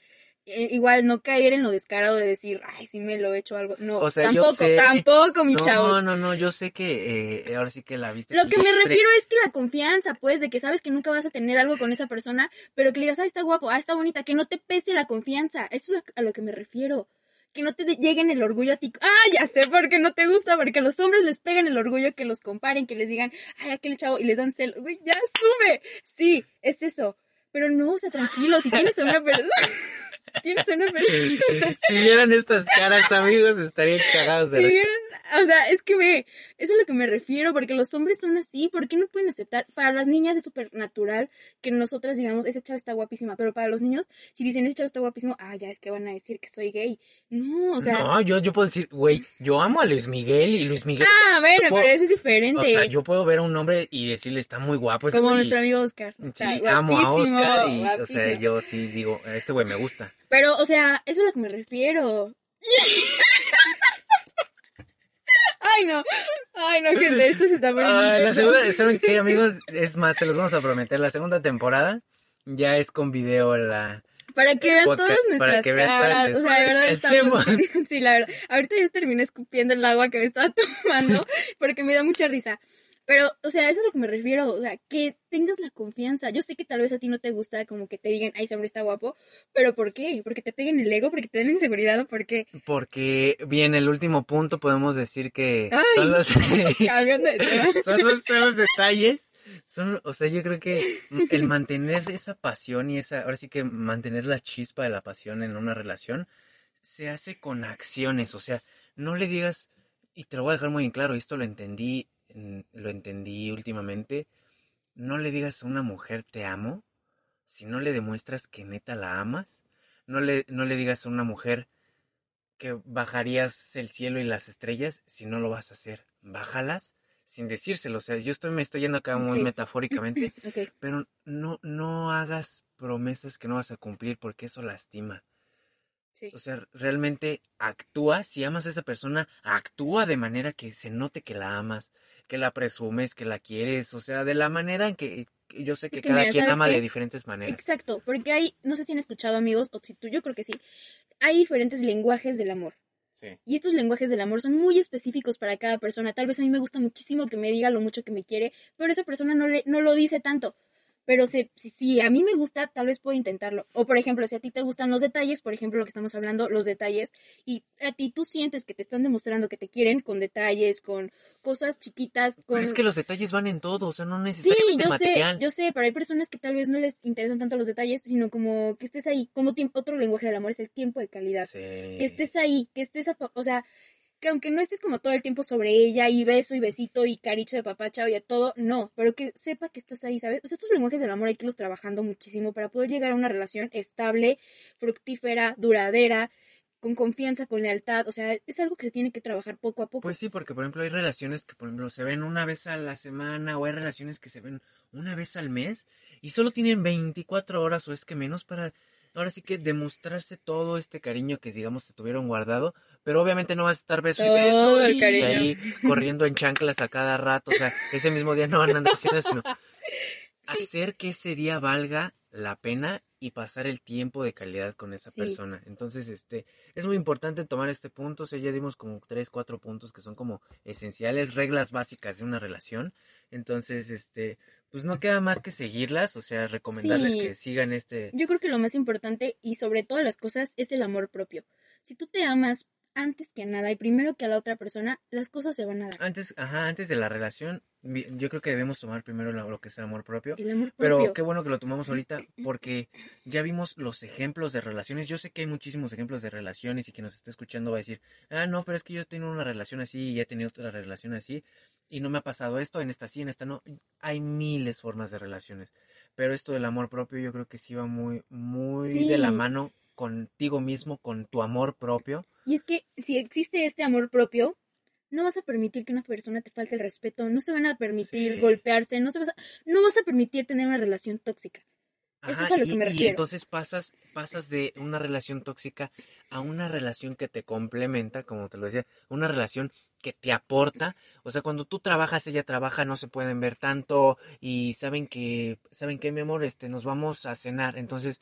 Eh, igual no caer en lo descarado de decir, ay, sí me lo he hecho algo. No, O sea, yo tampoco, sé- tampoco, mi No, chavos. no, no, yo sé que eh, ahora sí que la viste. Lo que me refiero es que la confianza, pues, de que sabes que nunca vas a tener algo con esa persona, pero que le digas, ah, está guapo, ah, está bonita, que no te pese la confianza. Eso es a lo que me refiero. Que no te lleguen el orgullo a ti. Ah, ya sé por qué no te gusta, porque a los hombres les pegan el orgullo que los comparen, que les digan, ay, aquel chavo, y les dan celo. Güey, ya sube. Sí, es eso. Pero no, o sea, tranquilo, si tienes una persona. si tienes una persona. Si vieran estas caras, amigos, estarían cagados de Si vieran, o sea, es que me, eso es a lo que me refiero, porque los hombres son así, ¿por qué no pueden aceptar? Para las niñas es súper natural que nosotras digamos, esa chava está guapísima, pero para los niños, si dicen, esa chava está guapísimo, ah, ya es que van a decir que soy gay. No, o sea, no, yo, yo puedo decir, güey, yo amo a Luis Miguel y Luis Miguel. ah, bueno, puedo- pero eso es o diferente. sea, yo puedo ver a un hombre y decirle, está muy guapo. Como güey", nuestro amigo Oscar. Está Sí, amo a Oscar y, o sea, yo sí digo, este güey me gusta. Pero, o sea, eso es a lo que me refiero. Ay, no. Ay, no, gente, esto se está poniendo. Ah, la segunda, ¿saben qué, amigos? Es más, se los vamos a prometer. La segunda temporada ya es con video la... Para que vean podcast, todas nuestras vean caras. partes. O sea, de verdad estamos... Sí, la verdad. Ahorita ya terminé escupiendo el agua que me estaba tomando porque me da mucha risa. Pero, o sea, eso es a lo que me refiero. O sea, que tengas la confianza. Yo sé que tal vez a ti no te gusta como que te digan, ay, ese hombre está guapo. Pero ¿por qué? ¿Porque te peguen el ego? ¿Porque te den inseguridad? ¿O por qué? Porque, bien, el último punto podemos decir que Ay. son los... De son los, son los detalles. Son, o sea, yo creo que el mantener esa pasión y esa, ahora sí que mantener la chispa de la pasión en una relación se hace con acciones. O sea, no le digas, y te lo voy a dejar muy en claro, esto lo entendí, lo entendí últimamente. No le digas a una mujer te amo si no le demuestras que neta la amas. No le, no le digas a una mujer que bajarías el cielo y las estrellas si no lo vas a hacer. Bájalas sin decírselo. O sea, yo estoy, me estoy yendo acá muy metafóricamente, pero no, no hagas promesas que no vas a cumplir porque eso lastima. Sí. O sea, realmente actúa, si amas a esa persona, actúa de manera que se note que la amas, que la presumes, que la quieres, o sea, de la manera en que yo sé que, Es que cada mira, quien ¿sabes ama qué? de diferentes maneras. Exacto, porque hay, no sé si han escuchado amigos, o si tú, yo creo que sí, hay diferentes lenguajes del amor. Sí. Y estos lenguajes del amor son muy específicos para cada persona. Tal vez a mí me gusta muchísimo que me diga lo mucho que me quiere, pero esa persona no, le, no lo dice tanto. Pero si, si, si a mí me gusta, tal vez puedo intentarlo. O por ejemplo, si a ti te gustan los detalles, por ejemplo, lo que estamos hablando, los detalles, y a ti tú sientes que te están demostrando que te quieren con detalles, con cosas chiquitas, con... Pero es que los detalles van en todo, o sea, no Sí, necesariamente yo sé, material. yo sé, pero hay personas que tal vez no les interesan tanto los detalles, sino como que estés ahí, como tiempo, otro lenguaje del amor es el tiempo de calidad. Sí. Que estés ahí, que estés, apa- o sea, que aunque no estés como todo el tiempo sobre ella y beso y besito y caricho de papacha y a todo, no, pero que sepa que estás ahí, ¿sabes? O sea, estos lenguajes del amor hay que irlos trabajando muchísimo para poder llegar a una relación estable, fructífera, duradera, con confianza, con lealtad, o sea, es algo que se tiene que trabajar poco a poco. Pues sí, porque por ejemplo hay relaciones que por ejemplo se ven una vez a la semana o hay relaciones que se ven una vez al mes y solo tienen 24 horas o es que menos para ahora sí que demostrarse todo este cariño que digamos se tuvieron guardado, pero obviamente no vas a estar beso y beso y ahí corriendo en chanclas a cada rato, o sea, ese mismo día no van a andar haciendo, sino Sí. hacer que ese día valga la pena y pasar el tiempo de calidad con esa Sí. persona. Entonces, este, es muy importante tomar este punto. O sea, ya dimos como tres, cuatro puntos que son como esenciales, reglas básicas de una relación. Entonces, este, pues no queda más que seguirlas, o sea, recomendarles Sí. que sigan este, Yo creo que lo más importante y sobre todas las cosas es el amor propio. Si tú te amas antes que a nada y primero que a la otra persona, las cosas se van a dar. antes, ajá, antes de la relación, yo creo que debemos tomar primero lo, que es el amor propio. El amor Pero qué bueno que lo tomamos ahorita porque ya vimos los ejemplos de relaciones. Yo sé que hay muchísimos ejemplos de relaciones y que nos está escuchando va a decir, ah, no, pero es que yo tengo una relación así y he tenido otra relación así y no me ha pasado esto, en esta sí, en esta no. Hay miles formas de relaciones, pero esto del amor propio yo creo que sí va muy, muy de la mano contigo mismo, con tu amor propio. Y es que si existe este amor propio, no vas a permitir que una persona te falte el respeto, no se van a permitir Sí. golpearse, no, se vas a, no vas a permitir tener una relación tóxica. Eso es a lo que y, y entonces pasas, pasas de una relación tóxica a una relación que te complementa, como te lo decía, una relación que te aporta. O sea, cuando tú trabajas, ella trabaja, no se pueden ver tanto y saben que, saben que mi amor, este, nos vamos a cenar. Entonces,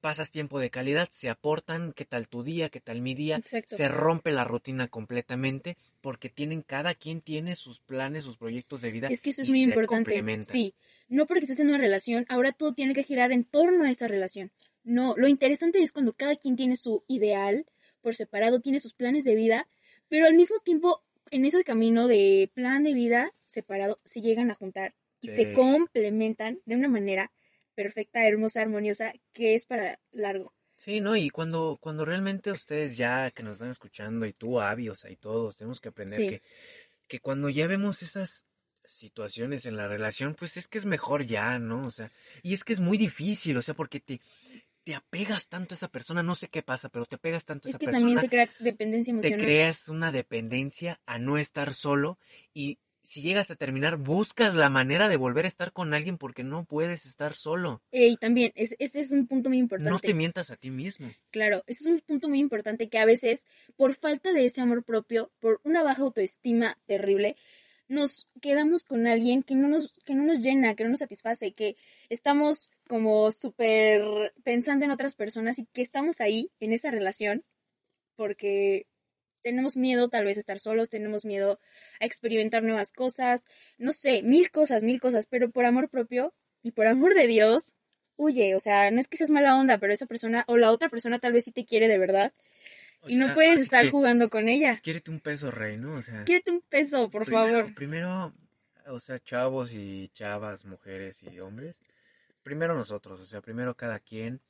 pasas tiempo de calidad, se aportan, qué tal tu día, qué tal mi día, Exacto. se rompe la rutina completamente porque tienen, cada quien tiene sus planes, sus proyectos de vida. Es que eso es y muy se importante. Sí, no porque estés en una relación, ahora todo tiene que girar en torno a esa relación. No, lo interesante es cuando cada quien tiene su ideal por separado, tiene sus planes de vida, pero al mismo tiempo en ese camino de plan de vida separado se llegan a juntar y se complementan de una manera perfecta, hermosa, armoniosa, que es para largo. Sí, ¿no? Y cuando, cuando realmente ustedes ya que nos están escuchando y tú, Avi, o sea, y todos, tenemos que aprender Sí. que, que cuando ya vemos esas situaciones en la relación, pues es que es mejor ya, ¿no? O sea, y es que es muy difícil, o sea, porque te, te apegas tanto a esa persona, no sé qué pasa, pero te apegas tanto a Es esa que persona, también se crea dependencia te emocional. creas una dependencia a no estar solo y si llegas a terminar, buscas la manera de volver a estar con alguien porque no puedes estar solo. Y también, es- ese es un punto muy No importante. te mientas a ti mismo. Claro, ese es un punto muy importante que a veces, por falta de ese amor propio, por una baja autoestima terrible, nos quedamos con alguien que no nos, que no nos llena, que no nos satisface, que estamos como súper pensando en otras personas y que estamos ahí en esa relación porque tenemos miedo tal vez a estar solos, tenemos miedo a experimentar nuevas cosas, no sé, mil cosas, mil cosas, pero por amor propio y por amor de Dios, huye, o sea, no es que seas mala onda, pero esa persona o la otra persona tal vez sí te quiere de verdad O y no puedes estar que jugando con ella. Quiérete un peso, rey, ¿no? O sea. Un peso, por Primero- favor. Primero, o sea, chavos y chavas, mujeres y hombres. Primero nosotros, o sea, primero cada quien.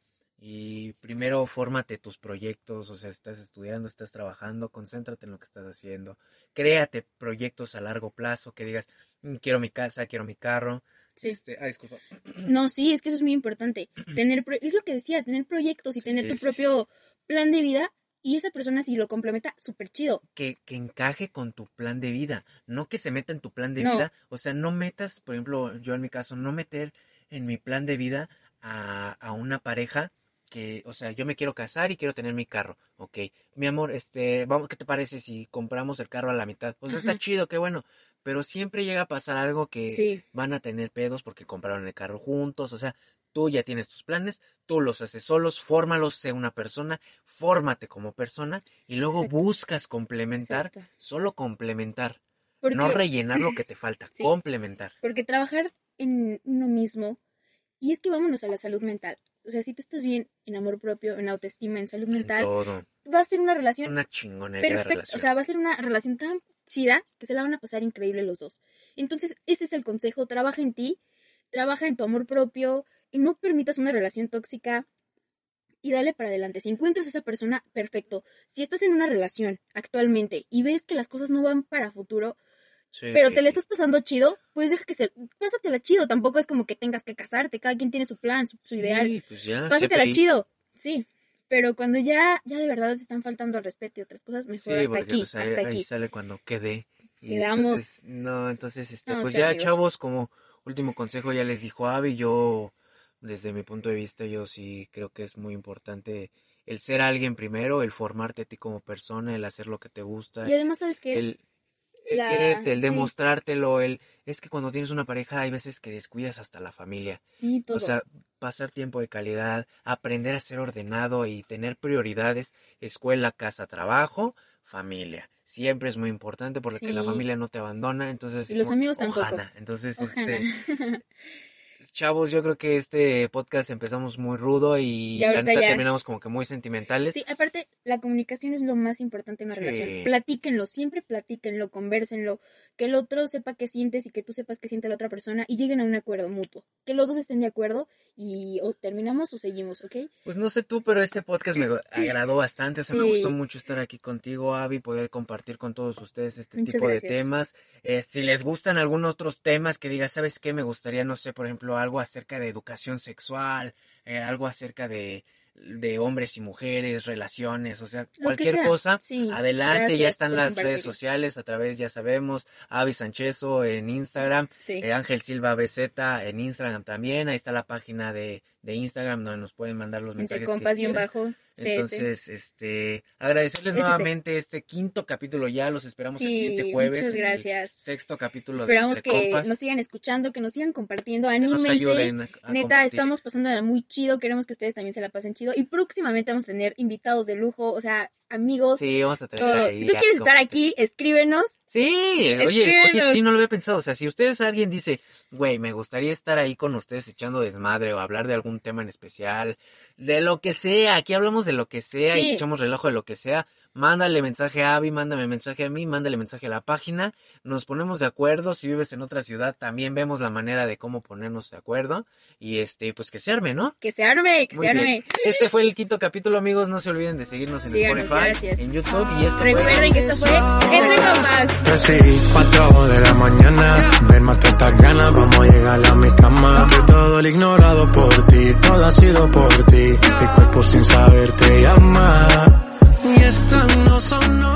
Y primero fórmate tus proyectos, o sea, estás estudiando, estás trabajando, concéntrate en lo que estás haciendo. Créate proyectos a largo plazo, que digas, "Mm, quiero mi casa, quiero mi carro. Sí. Este, ah, disculpa. No, sí, es que eso es muy importante. Tener, pro- es lo que decía, tener proyectos y Sí, tener tu sí. propio plan de vida y esa persona si lo complementa, súper chido. que, que encaje con tu plan de vida, no que se meta en tu plan de No. vida, o sea, no metas, por ejemplo, yo en mi caso, no meter en mi plan de vida a, a una pareja que, o sea, yo me quiero casar y quiero tener mi carro, ok, mi amor, este, vamos, ¿qué te parece si compramos el carro a la mitad? Sea, está chido, qué bueno, pero siempre llega a pasar algo que Sí, van a tener pedos porque compraron el carro juntos, o sea, tú ya tienes tus planes, tú los haces solos, fórmalos, sé una persona, fórmate como persona y luego Exacto. buscas complementar, exacto. solo complementar, Porque, no rellenar lo que te falta, Sí. complementar. porque trabajar en uno mismo, y es que vámonos a la salud mental. O sea, si tú estás bien en amor propio, en autoestima, en salud en mental, todo, va a ser una relación una chingonería perfecta. relación. O sea, va a ser una relación tan chida que se la van a pasar increíble los dos. Entonces, este es el consejo, trabaja en ti, trabaja en tu amor propio y no permitas una relación tóxica y dale para adelante. Si encuentras a esa persona, perfecto. Si estás en una relación actualmente y ves que las cosas no van para futuro, Sí. pero te la estás pasando chido, pues deja que se... Pásatela chido, tampoco es como que tengas que casarte, cada quien tiene su plan, su, su ideal. Sí, pues ya, Pásatela chido, sí. Pero cuando ya, ya de verdad se están faltando al respeto y otras cosas, mejor hasta porque aquí, pues, hasta ahí aquí. sale cuando quedé. Y Quedamos. entonces, no, entonces, este, No, pues ya, amigos. chavos, como último consejo ya les dijo Avi, yo, desde mi punto de vista, yo sí creo que es muy importante el ser alguien primero, el formarte a ti como persona, el hacer lo que te gusta, Y además, ¿sabes qué? el La- quererte, el sí. demostrártelo, el... Es que cuando tienes una pareja hay veces que descuidas hasta la familia. Sí, todo. O sea, pasar tiempo de calidad, aprender a ser ordenado y tener prioridades, escuela, casa, trabajo, familia. Siempre es muy importante porque la Sí. familia no te abandona, entonces... Y los o- amigos tampoco. ojalá. Entonces, este, chavos, yo creo que este podcast empezamos muy rudo y Y la ahorita neta ya. terminamos como que muy sentimentales. Sí, aparte, la comunicación es lo más importante en una Sí. relación. Platíquenlo, siempre platíquenlo, conversenlo, que el otro sepa qué sientes y que tú sepas qué siente la otra persona y lleguen a un acuerdo mutuo. Que los dos estén de acuerdo y o terminamos o seguimos, ¿ok? Pues no sé tú, pero este podcast me agradó bastante. O sea, me gustó mucho estar aquí contigo, Avi, poder compartir con todos ustedes este Muchas tipo de temas. Eh, si les gustan algunos otros temas que digas, ¿sabes qué? Me gustaría, no sé, por ejemplo, algo acerca de educación sexual, eh, algo acerca de, de hombres y mujeres, relaciones, o sea, Lo que cualquier sea. cosa. Sí, Adelante, gracias ya están las redes sociales a través, ya sabemos, Avi Sanchezo en Instagram, Sí. eh, Ángel Silva BZ en Instagram también, ahí está la página de, de Instagram donde nos pueden mandar los Entre mensajes que compas y un bajo. Sí, sí. Entonces, este, agradecerles sí. nuevamente este quinto capítulo ya, los esperamos el siguiente jueves. muchas gracias. sexto capítulo Esperamos de que Compas. nos sigan escuchando, que nos sigan compartiendo, anímense. ayuden a- a Neta, compartir. estamos pasándola muy chido, queremos que ustedes también se la pasen chido y próximamente vamos a tener invitados de lujo, o sea, amigos, Sí, vamos a tener ahí Si tú quieres estar aquí, escríbenos. Sí, oye, oye, sí, no lo había pensado. O sea, si ustedes, alguien dice, güey, me gustaría estar ahí con ustedes echando desmadre o hablar de algún tema en especial, de lo que sea, aquí hablamos de lo que sea y echamos relajo de lo que sea, mándale mensaje a Abby, mándame mensaje a mí, mándale mensaje a la página, nos ponemos de acuerdo, si vives en otra ciudad también vemos la manera de cómo ponernos de acuerdo y este, pues que se arme, ¿no? Que se arme, que Muy se bien. arme. Este fue el quinto capítulo, amigos, no se olviden de seguirnos en Síganos, Spotify, gracias. en YouTube y esto fue... Recuerden que esto fue Entre Compas. 3 y 4 de la mañana Ven, mata estas ganas, vamos a llegar a mi cama todo el ignorado por ti, todo ha sido por ti Mi cuerpo sin saber te llama gustan no son